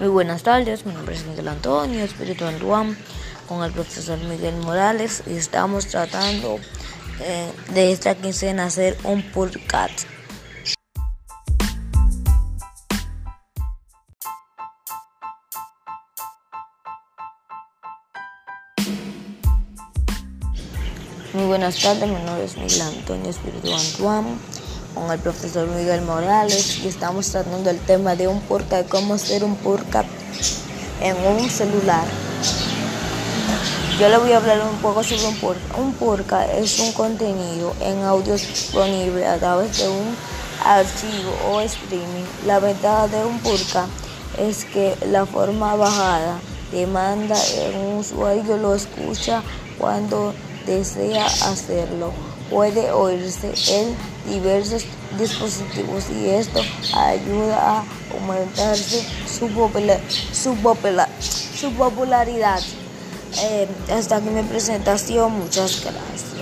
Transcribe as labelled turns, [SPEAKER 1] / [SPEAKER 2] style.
[SPEAKER 1] Muy buenas tardes, mi nombre es Miguel Antonio Espíritu Anduam, con el profesor Miguel Morales y estamos tratando eh, de esta quincena hacer un podcast. Muy buenas tardes, mi nombre es Miguel Antonio Espíritu Anduam con el profesor Miguel Morales y estamos tratando el tema de un purca y cómo hacer un purca en un celular. Yo le voy a hablar un poco sobre un purca. Un purca es un contenido en audio disponible a través de un archivo o streaming. La ventaja de un purca es que la forma bajada demanda un usuario lo escucha cuando desea hacerlo puede oírse en diversos dispositivos y esto ayuda a aumentarse su, su, su popularidad. Eh, hasta aquí mi presentación, muchas gracias.